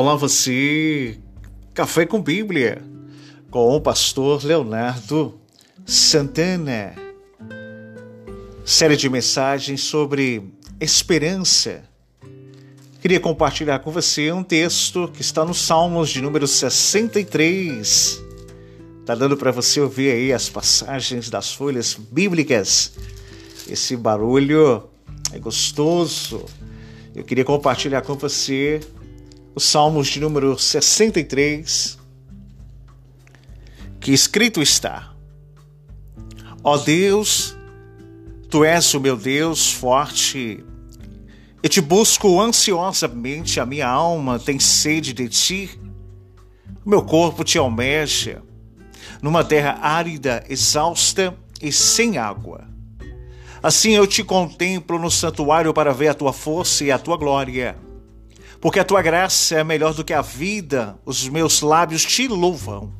Olá você, Café com Bíblia, com o pastor Leonardo Santana. Série de mensagens sobre esperança. Queria compartilhar com você um texto que está no Salmos de número 63. Tá dando para você ouvir aí as passagens das folhas bíblicas. Esse barulho é gostoso. Eu queria compartilhar com você os Salmos de número 63, que escrito está: Ó Deus, tu és o meu Deus forte, eu te busco ansiosamente, a minha alma tem sede de ti, o meu corpo te almeja, numa terra árida, exausta e sem água. Assim eu te contemplo no santuário para ver a tua força e a tua glória porque a tua graça é melhor do que a vida, os meus lábios te louvam.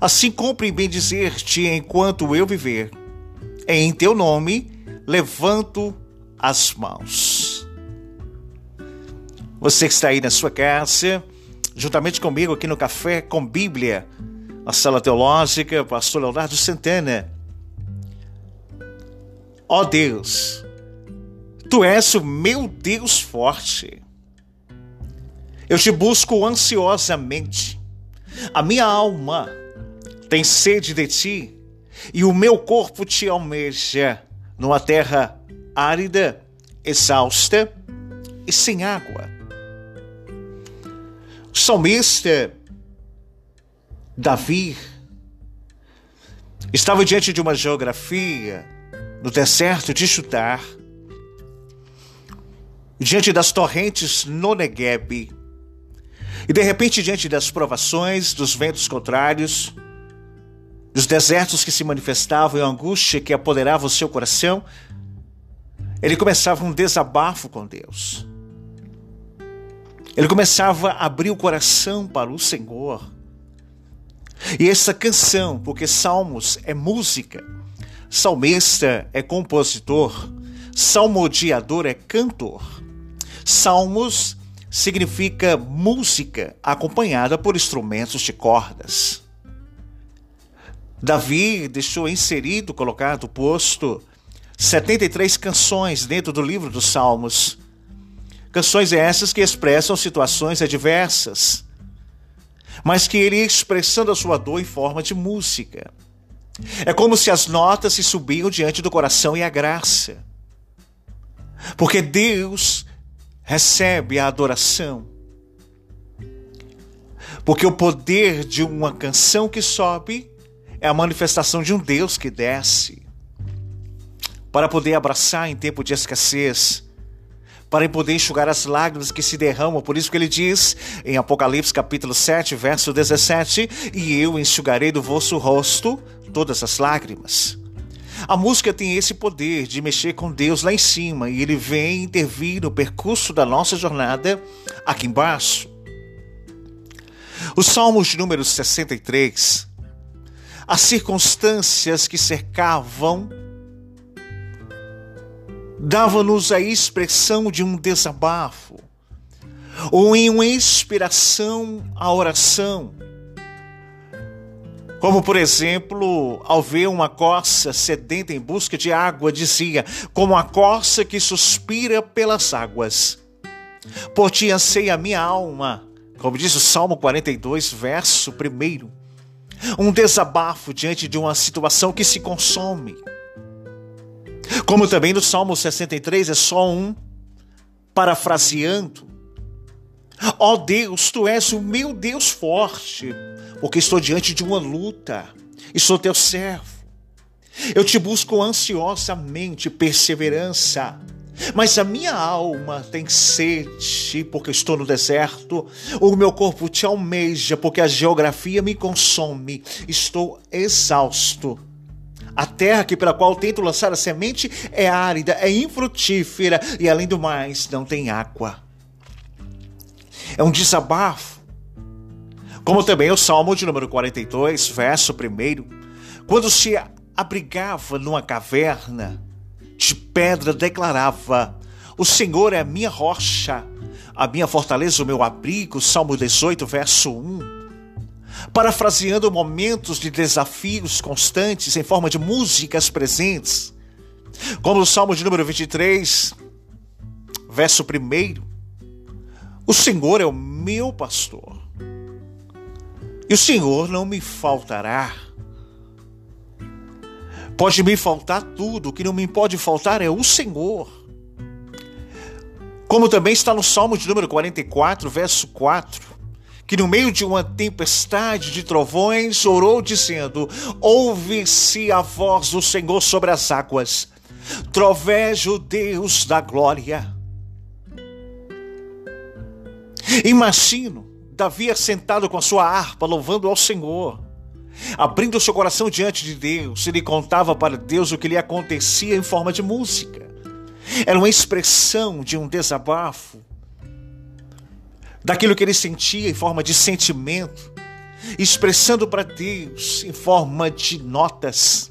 Assim cumpre bem dizer-te enquanto eu viver. Em teu nome levanto as mãos. Você que está aí na sua casa, juntamente comigo aqui no Café com Bíblia, na sala teológica, pastor Leonardo Santana. Ó oh Deus, tu és o meu Deus forte. Eu te busco ansiosamente. A minha alma tem sede de ti e o meu corpo te almeja numa terra árida, exausta e sem água. O salmista Davi estava diante de uma geografia no deserto de Chutar, diante das torrentes no e de repente, diante das provações, dos ventos contrários, dos desertos que se manifestavam e a angústia que apoderava o seu coração, ele começava um desabafo com Deus. Ele começava a abrir o coração para o Senhor. E essa canção, porque Salmos é música, salmista é compositor, salmodiador é cantor. Salmos significa música acompanhada por instrumentos de cordas. Davi deixou inserido, colocado, posto 73 canções dentro do livro dos Salmos. Canções essas que expressam situações adversas, mas que ele expressando a sua dor em forma de música. É como se as notas se subiam diante do coração e a graça. Porque Deus recebe a adoração. Porque o poder de uma canção que sobe é a manifestação de um Deus que desce. Para poder abraçar em tempo de escassez, para poder enxugar as lágrimas que se derramam. Por isso que ele diz em Apocalipse capítulo 7, verso 17: "E eu enxugarei do vosso rosto todas as lágrimas". A música tem esse poder de mexer com Deus lá em cima e ele vem intervir no percurso da nossa jornada aqui embaixo. Os Salmos de número 63, as circunstâncias que cercavam davam-nos a expressão de um desabafo ou em uma inspiração à oração como, por exemplo, ao ver uma corça sedenta em busca de água, dizia: Como a corça que suspira pelas águas. Por ti anseia a minha alma, como diz o Salmo 42, verso 1. Um desabafo diante de uma situação que se consome. Como também no Salmo 63 é só um, parafraseando. Ó oh Deus, tu és o meu Deus forte porque estou diante de uma luta e sou teu servo. Eu te busco ansiosamente perseverança, mas a minha alma tem sede, porque estou no deserto. O meu corpo te almeja, porque a geografia me consome. Estou exausto. A terra que pela qual tento lançar a semente é árida, é infrutífera e, além do mais, não tem água. É um desabafo como também o Salmo de número 42, verso 1, quando se abrigava numa caverna de pedra, declarava: O Senhor é a minha rocha, a minha fortaleza, o meu abrigo. Salmo 18, verso 1. Parafraseando momentos de desafios constantes em forma de músicas presentes, como o Salmo de número 23, verso 1. O Senhor é o meu pastor, e o Senhor não me faltará. Pode me faltar tudo, o que não me pode faltar é o Senhor. Como também está no Salmo de número 44, verso 4, que no meio de uma tempestade de trovões orou dizendo: Ouve-se a voz do Senhor sobre as águas, troveja Deus da glória. Imagino Davi sentado com a sua harpa louvando ao Senhor Abrindo seu coração diante de Deus, ele contava para Deus o que lhe acontecia em forma de música. Era uma expressão de um desabafo, daquilo que ele sentia em forma de sentimento, expressando para Deus em forma de notas.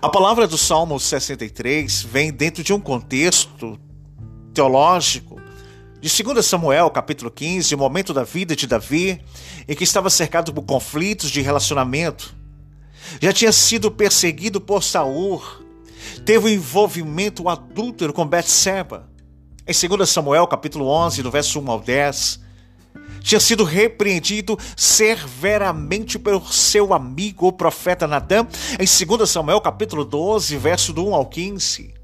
A palavra do Salmo 63 vem dentro de um contexto teológico de 2 Samuel, capítulo 15, o momento da vida de Davi, em que estava cercado por conflitos de relacionamento. Já tinha sido perseguido por Saul, teve um envolvimento adúltero com Betseba. Em 2 Samuel, capítulo 11, do verso 1 ao 10, tinha sido repreendido severamente pelo seu amigo, o profeta Nadã, em 2 Samuel, capítulo 12, verso do 1 ao 15.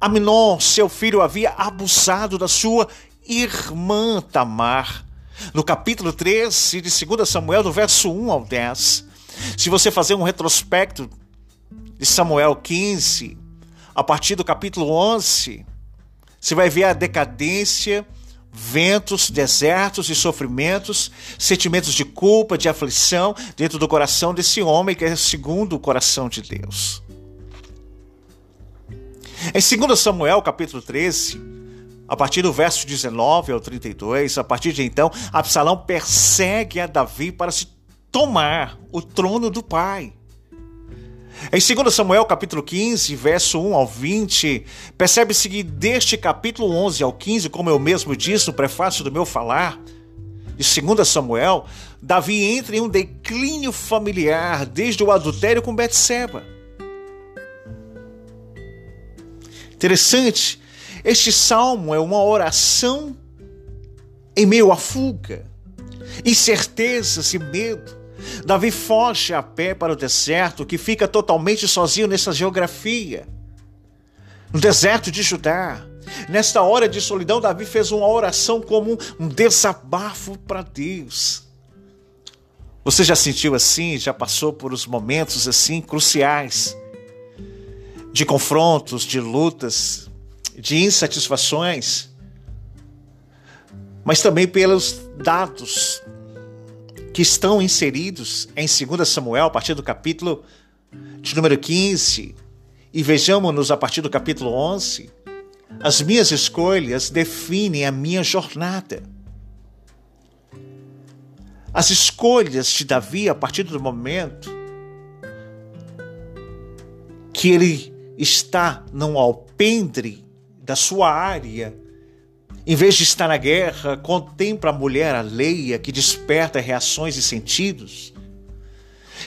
Aminon, seu filho, havia abusado da sua irmã Tamar. No capítulo 13 de 2 Samuel, do verso 1 ao 10. Se você fazer um retrospecto de Samuel 15, a partir do capítulo 11, você vai ver a decadência, ventos, desertos e sofrimentos, sentimentos de culpa, de aflição dentro do coração desse homem que é segundo o coração de Deus. Em 2 Samuel, capítulo 13, a partir do verso 19 ao 32, a partir de então, Absalão persegue a Davi para se tomar o trono do pai. Em 2 Samuel capítulo 15, verso 1 ao 20, percebe-se que deste capítulo 11 ao 15, como eu mesmo disse no prefácio do meu falar, de 2 Samuel, Davi entra em um declínio familiar desde o adultério com Betseba. Interessante, este salmo é uma oração em meio à fuga, incertezas e medo. Davi foge a pé para o deserto, que fica totalmente sozinho nessa geografia. No deserto de Judá, nesta hora de solidão, Davi fez uma oração como um desabafo para Deus. Você já sentiu assim, já passou por os momentos assim cruciais? De confrontos, de lutas, de insatisfações, mas também pelos dados que estão inseridos em 2 Samuel, a partir do capítulo de número 15, e vejamos-nos a partir do capítulo 11. As minhas escolhas definem a minha jornada. As escolhas de Davi, a partir do momento que ele está no alpendre da sua área, em vez de estar na guerra, contempla a mulher alheia que desperta reações e sentidos,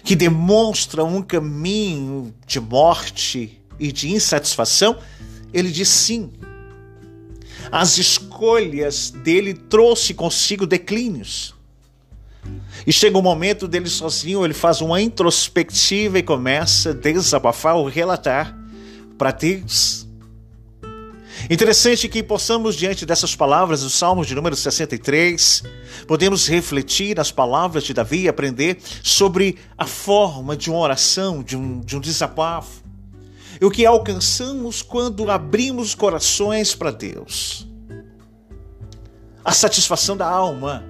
que demonstra um caminho de morte e de insatisfação, ele diz sim. As escolhas dele trouxe consigo declínios. E chega um momento dele sozinho, ele faz uma introspectiva e começa a desabafar ou relatar para Deus. Interessante que possamos, diante dessas palavras do Salmo de número 63, podemos refletir nas palavras de Davi e aprender sobre a forma de uma oração, de um, de um desabafo. E o que alcançamos quando abrimos corações para Deus. A satisfação da alma.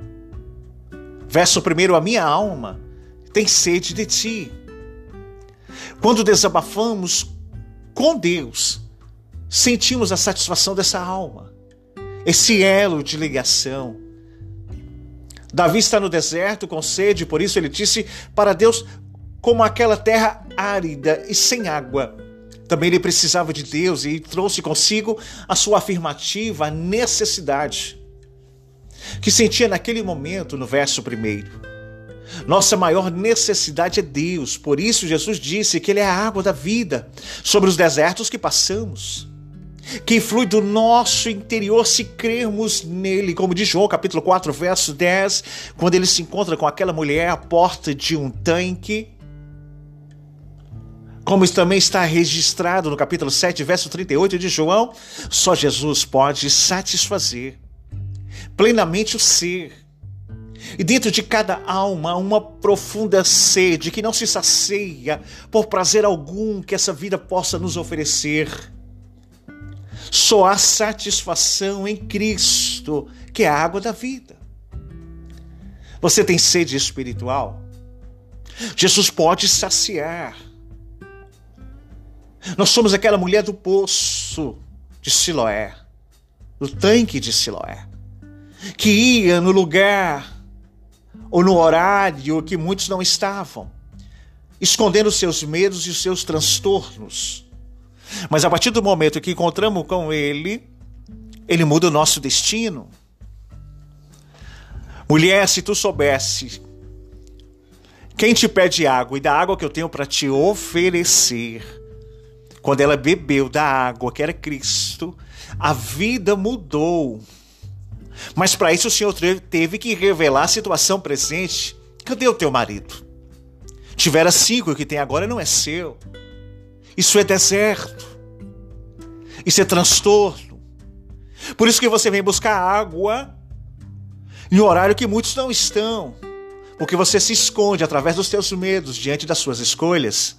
Verso primeiro, a minha alma tem sede de ti. Quando desabafamos com Deus, sentimos a satisfação dessa alma, esse elo de ligação. Davi está no deserto com sede, por isso ele disse para Deus: como aquela terra árida e sem água, Também ele precisava de Deus e trouxe consigo a sua afirmativa, a necessidade que sentia naquele momento, no verso primeiro. Nossa maior necessidade é Deus, por isso Jesus disse que Ele é a água da vida sobre os desertos que passamos, que flui do nosso interior se crermos nele, como diz João capítulo 4, verso 10, quando ele se encontra com aquela mulher à porta de um tanque como também está registrado no capítulo 7, verso 38 de João, só Jesus pode satisfazer plenamente o ser. E dentro de cada alma uma profunda sede que não se sacia por prazer algum que essa vida possa nos oferecer. Só há satisfação em Cristo, que é a água da vida. Você tem sede espiritual? Jesus pode saciar. Nós somos aquela mulher do poço de Siloé, do tanque de Siloé, que ia no lugar ou no horário que muitos não estavam, escondendo seus medos e seus transtornos. Mas a partir do momento que encontramos com Ele, Ele muda o nosso destino. Mulher, se tu soubesse quem te pede água e da água que eu tenho para te oferecer, quando ela bebeu da água que era Cristo, a vida mudou. Mas para isso o Senhor teve que revelar a situação presente. Cadê o teu marido? Tivera cinco, o que tem agora não é seu. Isso é deserto. Isso é transtorno. Por isso que você vem buscar água em horário que muitos não estão. Porque você se esconde através dos teus medos diante das suas escolhas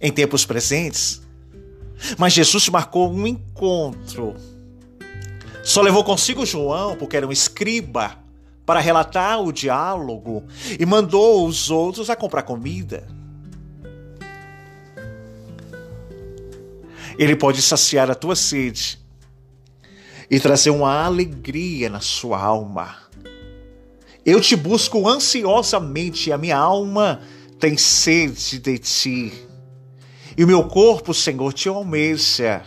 em tempos presentes. Mas Jesus marcou um encontro. Só levou consigo João, porque era um escriba, para relatar o diálogo e mandou os outros a comprar comida. Ele pode saciar a tua sede e trazer uma alegria na sua alma. Eu te busco ansiosamente, a minha alma tem sede de ti. E o meu corpo, Senhor, te almeja,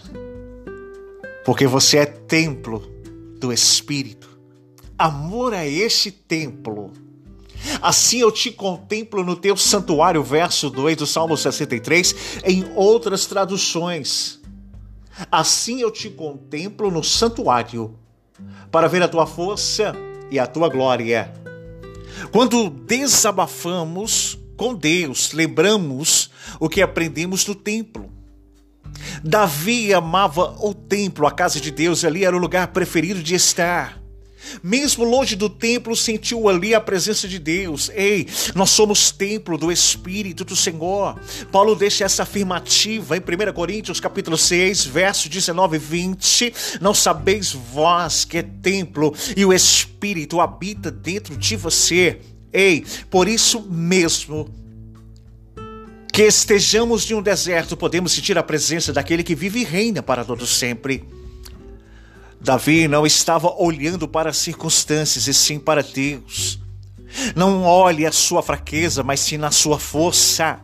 porque você é templo do Espírito. Amor a este templo. Assim eu te contemplo no teu santuário, verso 2 do Salmo 63, em outras traduções. Assim eu te contemplo no santuário, para ver a tua força e a tua glória. Quando desabafamos com Deus, lembramos o que aprendemos no templo. Davi amava o templo, a casa de Deus, ali era o lugar preferido de estar. Mesmo longe do templo, sentiu ali a presença de Deus. Ei, nós somos templo do Espírito do Senhor. Paulo deixa essa afirmativa em 1 Coríntios capítulo 6, verso 19 e 20. Não sabeis vós que é templo e o Espírito habita dentro de você. Ei, por isso mesmo que estejamos de um deserto, podemos sentir a presença daquele que vive e reina para todo sempre. Davi não estava olhando para as circunstâncias, e sim para Deus. Não olhe a sua fraqueza, mas sim na sua força.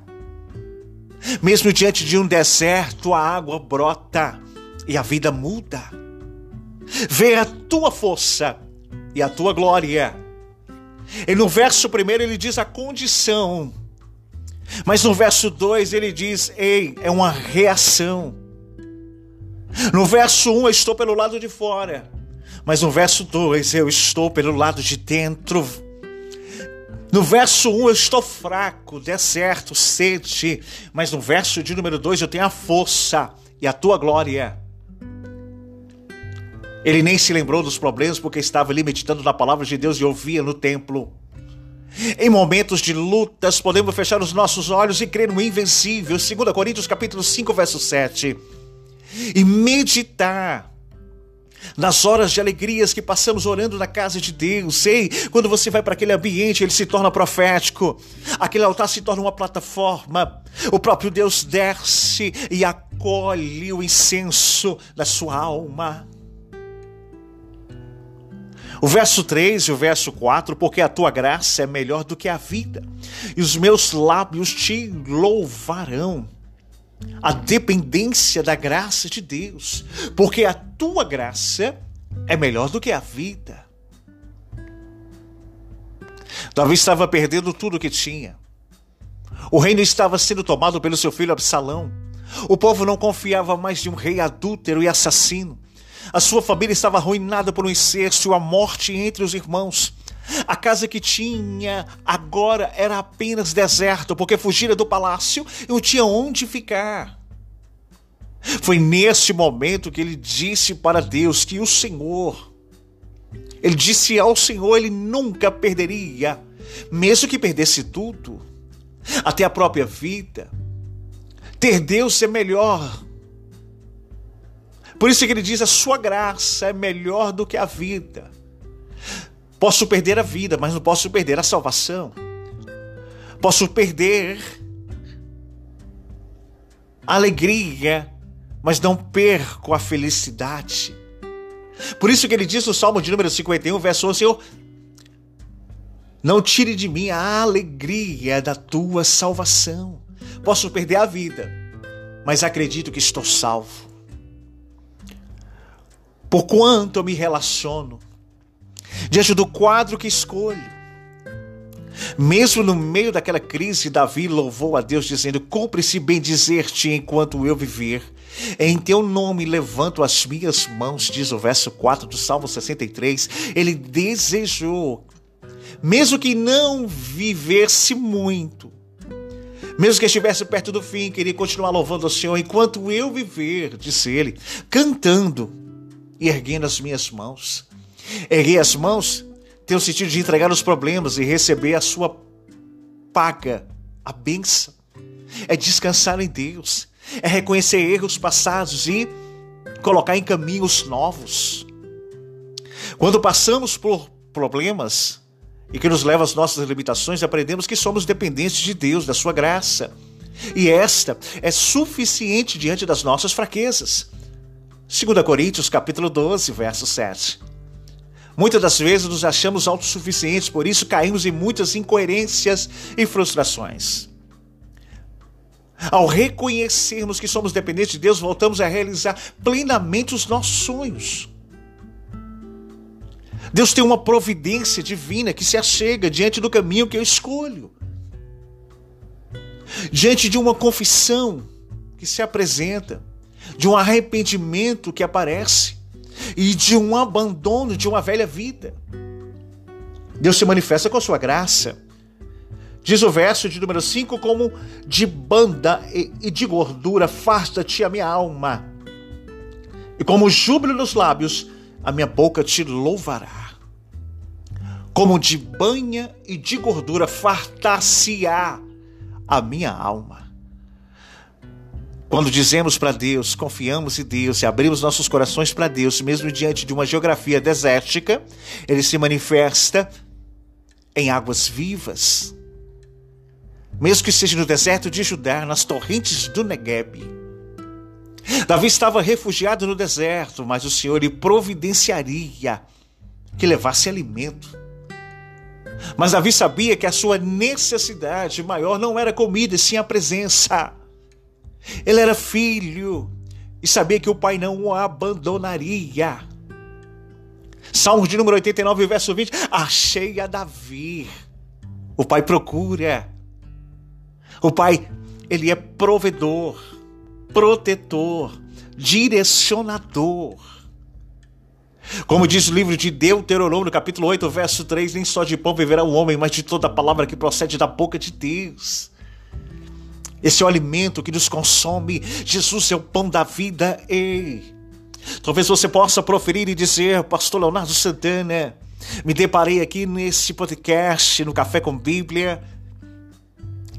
Mesmo diante de um deserto, a água brota e a vida muda. Vê a tua força e a tua glória. E no verso primeiro ele diz a condição mas no verso 2 ele diz: Ei, é uma reação. No verso 1 um, eu estou pelo lado de fora. Mas no verso 2 eu estou pelo lado de dentro. No verso 1 um, eu estou fraco, deserto, sede. Mas no verso de número 2 eu tenho a força e a tua glória. Ele nem se lembrou dos problemas porque estava ali meditando na palavra de Deus e ouvia no templo. Em momentos de lutas, podemos fechar os nossos olhos e crer no invencível. 2 Coríntios capítulo 5, verso 7. E meditar nas horas de alegrias que passamos orando na casa de Deus. Sei, quando você vai para aquele ambiente, ele se torna profético. Aquele altar se torna uma plataforma. O próprio Deus desce e acolhe o incenso da sua alma. O verso 3 e o verso 4, porque a tua graça é melhor do que a vida, e os meus lábios te louvarão. a dependência da graça de Deus, porque a tua graça é melhor do que a vida. Davi estava perdendo tudo o que tinha. O reino estava sendo tomado pelo seu filho Absalão. O povo não confiava mais de um rei adúltero e assassino. A sua família estava arruinada por um incesto a morte entre os irmãos. A casa que tinha agora era apenas deserto, porque fugira do palácio e não tinha onde ficar. Foi nesse momento que ele disse para Deus que o Senhor, ele disse ao Senhor, ele nunca perderia, mesmo que perdesse tudo, até a própria vida. Ter Deus é melhor. Por isso que ele diz: a sua graça é melhor do que a vida. Posso perder a vida, mas não posso perder a salvação. Posso perder a alegria, mas não perco a felicidade. Por isso que ele diz no Salmo de número 51, verso 11, Senhor, não tire de mim a alegria da tua salvação. Posso perder a vida, mas acredito que estou salvo. Por quanto eu me relaciono diante do quadro que escolho. Mesmo no meio daquela crise, Davi louvou a Deus, dizendo: Cumpre-se bem dizer-te enquanto eu viver. Em teu nome levanto as minhas mãos, diz o verso 4 do Salmo 63. Ele desejou, mesmo que não vivesse muito, mesmo que estivesse perto do fim, queria continuar louvando o Senhor enquanto eu viver, disse ele, cantando erguendo as minhas mãos. Erguer as mãos tem o sentido de entregar os problemas e receber a sua paga, a benção. É descansar em Deus, é reconhecer erros passados e colocar em caminhos novos. Quando passamos por problemas e que nos leva às nossas limitações, aprendemos que somos dependentes de Deus, da sua graça. E esta é suficiente diante das nossas fraquezas. 2 Coríntios capítulo 12, verso 7. Muitas das vezes nos achamos autossuficientes, por isso caímos em muitas incoerências e frustrações. Ao reconhecermos que somos dependentes de Deus, voltamos a realizar plenamente os nossos sonhos. Deus tem uma providência divina que se achega diante do caminho que eu escolho. Diante de uma confissão que se apresenta, de um arrependimento que aparece e de um abandono de uma velha vida. Deus se manifesta com a sua graça. Diz o verso de número 5: como de banda e de gordura, afasta-te a minha alma. E como júbilo nos lábios, a minha boca te louvará. Como de banha e de gordura, fartar-se-á a minha alma. Quando dizemos para Deus, confiamos em Deus e abrimos nossos corações para Deus, mesmo diante de uma geografia desértica, ele se manifesta em águas vivas. Mesmo que seja no deserto de Judá, nas torrentes do Negueb. Davi estava refugiado no deserto, mas o Senhor lhe providenciaria que levasse alimento. Mas Davi sabia que a sua necessidade maior não era comida, e sim a presença. Ele era filho e sabia que o pai não o abandonaria. Salmos de número 89, verso 20. Achei a Davi. O pai procura. O pai, ele é provedor, protetor, direcionador. Como diz o livro de Deuteronômio, no capítulo 8, verso 3, nem só de pão viverá o homem, mas de toda palavra que procede da boca de Deus. Esse é o alimento que nos consome. Jesus é o pão da vida. Ei, talvez você possa proferir e dizer, Pastor Leonardo Santana, me deparei aqui nesse podcast, no Café com Bíblia,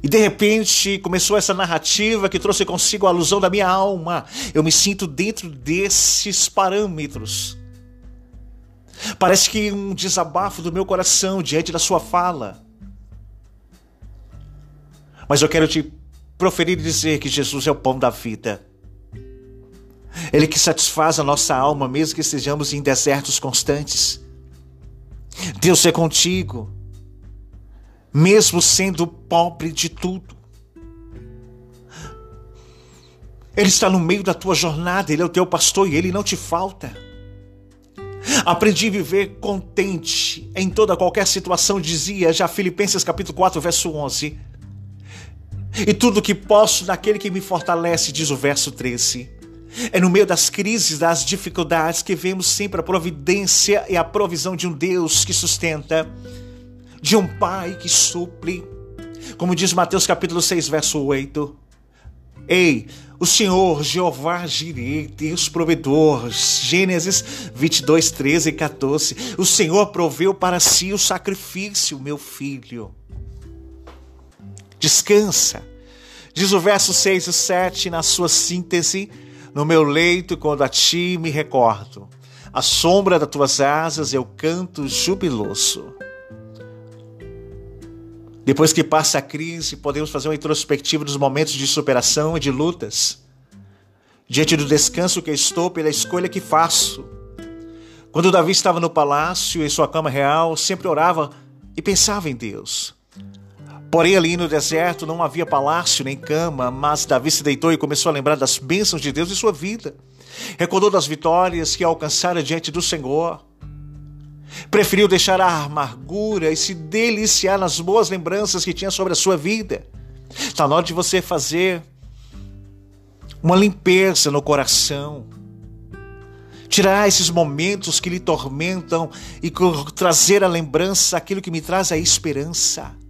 e de repente começou essa narrativa que trouxe consigo a alusão da minha alma. Eu me sinto dentro desses parâmetros. Parece que um desabafo do meu coração diante da sua fala. Mas eu quero te proferir e dizer que Jesus é o pão da vida. Ele que satisfaz a nossa alma, mesmo que estejamos em desertos constantes. Deus é contigo, mesmo sendo pobre de tudo. Ele está no meio da tua jornada, Ele é o teu pastor e Ele não te falta. Aprendi a viver contente em toda qualquer situação, dizia já Filipenses capítulo 4, verso 11. E tudo que posso naquele que me fortalece, diz o verso 13. É no meio das crises, das dificuldades que vemos sempre a providência e a provisão de um Deus que sustenta, de um Pai que supre. Como diz Mateus capítulo 6, verso 8. Ei, o Senhor Jeová Jireh, Deus provedor, Gênesis 22, 13 e 14. O Senhor proveu para si o sacrifício, meu filho. Descansa. Diz o verso 6 e 7 na sua síntese: No meu leito, quando a ti me recordo, a sombra das tuas asas eu canto jubiloso. Depois que passa a crise, podemos fazer uma introspectiva dos momentos de superação e de lutas. Diante do descanso que estou pela escolha que faço. Quando Davi estava no palácio, em sua cama real, sempre orava e pensava em Deus. Porém, ali no deserto não havia palácio nem cama, mas Davi se deitou e começou a lembrar das bênçãos de Deus em sua vida. Recordou das vitórias que alcançara diante do Senhor. Preferiu deixar a amargura e se deliciar nas boas lembranças que tinha sobre a sua vida. Está na hora de você fazer uma limpeza no coração. Tirar esses momentos que lhe tormentam e trazer a lembrança aquilo que me traz a esperança.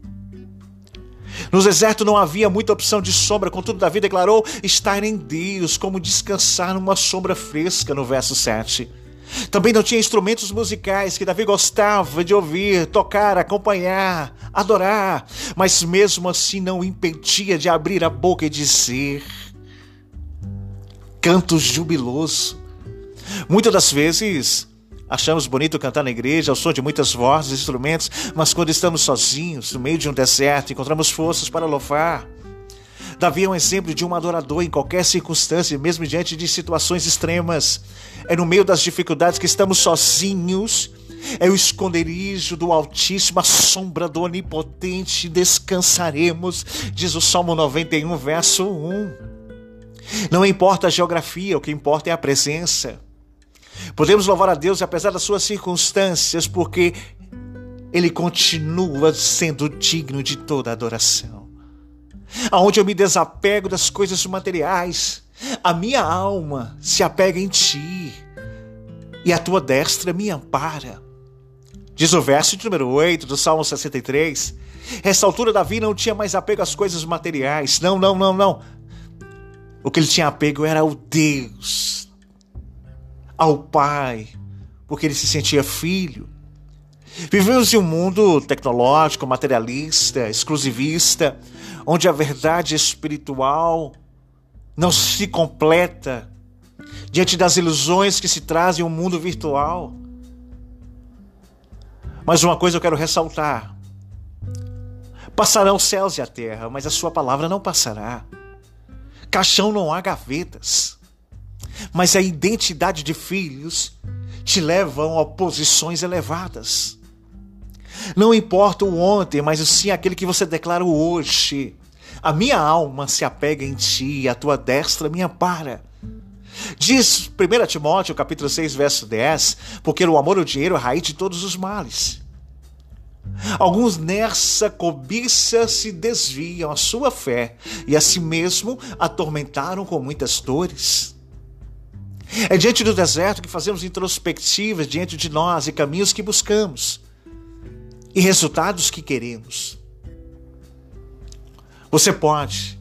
No deserto não havia muita opção de sombra, contudo, Davi declarou estar em Deus, como descansar numa sombra fresca, no verso 7. Também não tinha instrumentos musicais que Davi gostava de ouvir, tocar, acompanhar, adorar, mas mesmo assim não impedia de abrir a boca e dizer canto jubiloso. Muitas das vezes achamos bonito cantar na igreja ao som de muitas vozes, instrumentos, mas quando estamos sozinhos, no meio de um deserto, encontramos forças para louvar. Davi é um exemplo de um adorador em qualquer circunstância, mesmo diante de situações extremas. É no meio das dificuldades que estamos sozinhos. É o esconderijo do Altíssimo, a sombra do Onipotente, descansaremos, diz o Salmo 91, verso 1. Não importa a geografia, o que importa é a presença. Podemos louvar a Deus apesar das suas circunstâncias, porque Ele continua sendo digno de toda adoração aonde eu me desapego das coisas materiais. A minha alma se apega em ti, e a tua destra me ampara. Diz o verso de número 8 do Salmo 63. Essa altura, Davi não tinha mais apego às coisas materiais. Não, não, não, não. O que ele tinha apego era ao Deus, ao Pai, porque ele se sentia filho. Vivemos em um mundo tecnológico, materialista, exclusivista, onde a verdade espiritual não se completa diante das ilusões que se trazem um mundo virtual. Mas uma coisa eu quero ressaltar: passarão os céus e a terra, mas a sua palavra não passará. Caixão não há gavetas, mas a identidade de filhos te levam a posições elevadas. Não importa o ontem, mas sim aquele que você declara hoje. A minha alma se apega em ti, a tua destra me ampara. Diz 1 Timóteo capítulo 6, verso 10, porque o amor ao dinheiro é a raiz de todos os males. Alguns nessa cobiça se desviam a sua fé e a si mesmo atormentaram com muitas dores. É diante do deserto que fazemos introspectivas diante de nós e caminhos que buscamos e resultados que queremos. Você pode,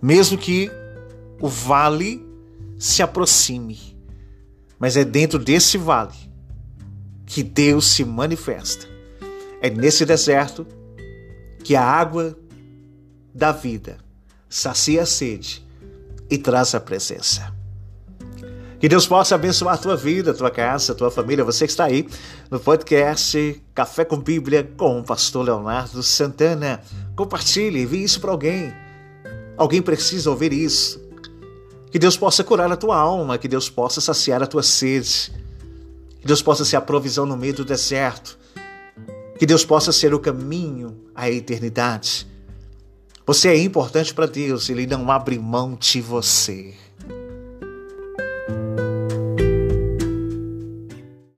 mesmo que o vale se aproxime, mas é dentro desse vale que Deus se manifesta. É nesse deserto que a água da vida sacia a sede e traz a presença. Que Deus possa abençoar a tua vida, a tua casa, a tua família, você que está aí no podcast Café com Bíblia com o pastor Leonardo Santana. Compartilhe, envie isso para alguém. Alguém precisa ouvir isso. Que Deus possa curar a tua alma, que Deus possa saciar a tua sede. Que Deus possa ser a provisão no meio do deserto. Que Deus possa ser o caminho à eternidade. Você é importante para Deus, Ele não abre mão de você.